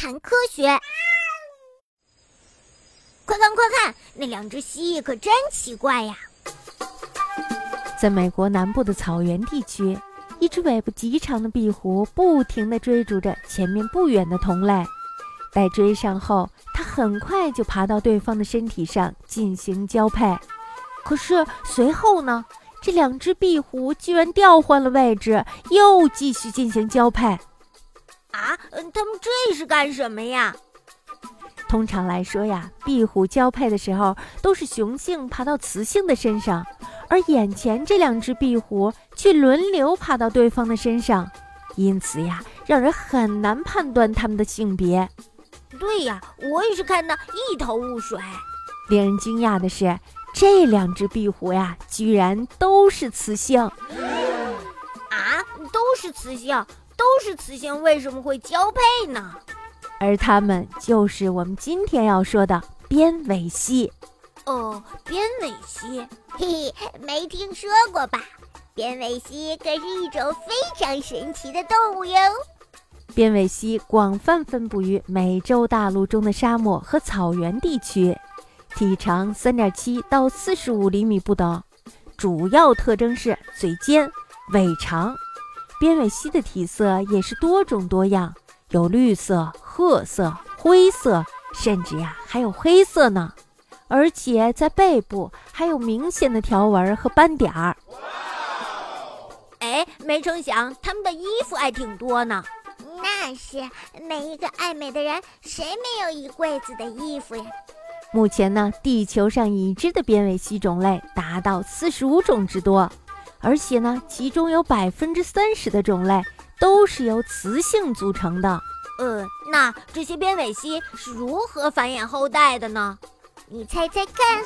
谈科学。快看快看，那两只蜥蜴可真奇怪呀！在美国南部的草原地区，一只尾巴极长的壁虎不停地追逐着前面不远的同类。待追上后，它很快就爬到对方的身体上进行交配。可是随后呢，这两只壁虎居然调换了位置，又继续进行交配。啊，他们这是干什么呀？通常来说呀，壁虎交配的时候都是雄性爬到雌性的身上，而眼前这两只壁虎却轮流爬到对方的身上，因此呀，让人很难判断它们的性别。对呀，我也是看得一头雾水。令人惊讶的是，这两只壁虎呀，居然都是雌性。啊，都是雌性，都是雌性，为什么会交配呢？而它们就是我们今天要说的边尾蜥。哦，边尾蜥，嘿嘿，没听说过吧？边尾蜥可是一种非常神奇的动物哟。边尾蜥广泛分布于美洲大陆中的沙漠和草原地区，体长三点七到四十五厘米不等，主要特征是嘴尖、尾长。边尾蜥的体色也是多种多样，有绿色、褐色、灰色，甚至呀还有黑色呢。而且在背部还有明显的条纹和斑点儿。哎，没成想他们的衣服还挺多呢。那是每一个爱美的人，谁没有一柜子的衣服呀？目前呢，地球上已知的边尾蜥种类达到四十五种之多，而且呢，其中有百分之三十的种类都是由雌性组成的。呃，那这些边尾蜥是如何繁衍后代的呢？你猜猜看。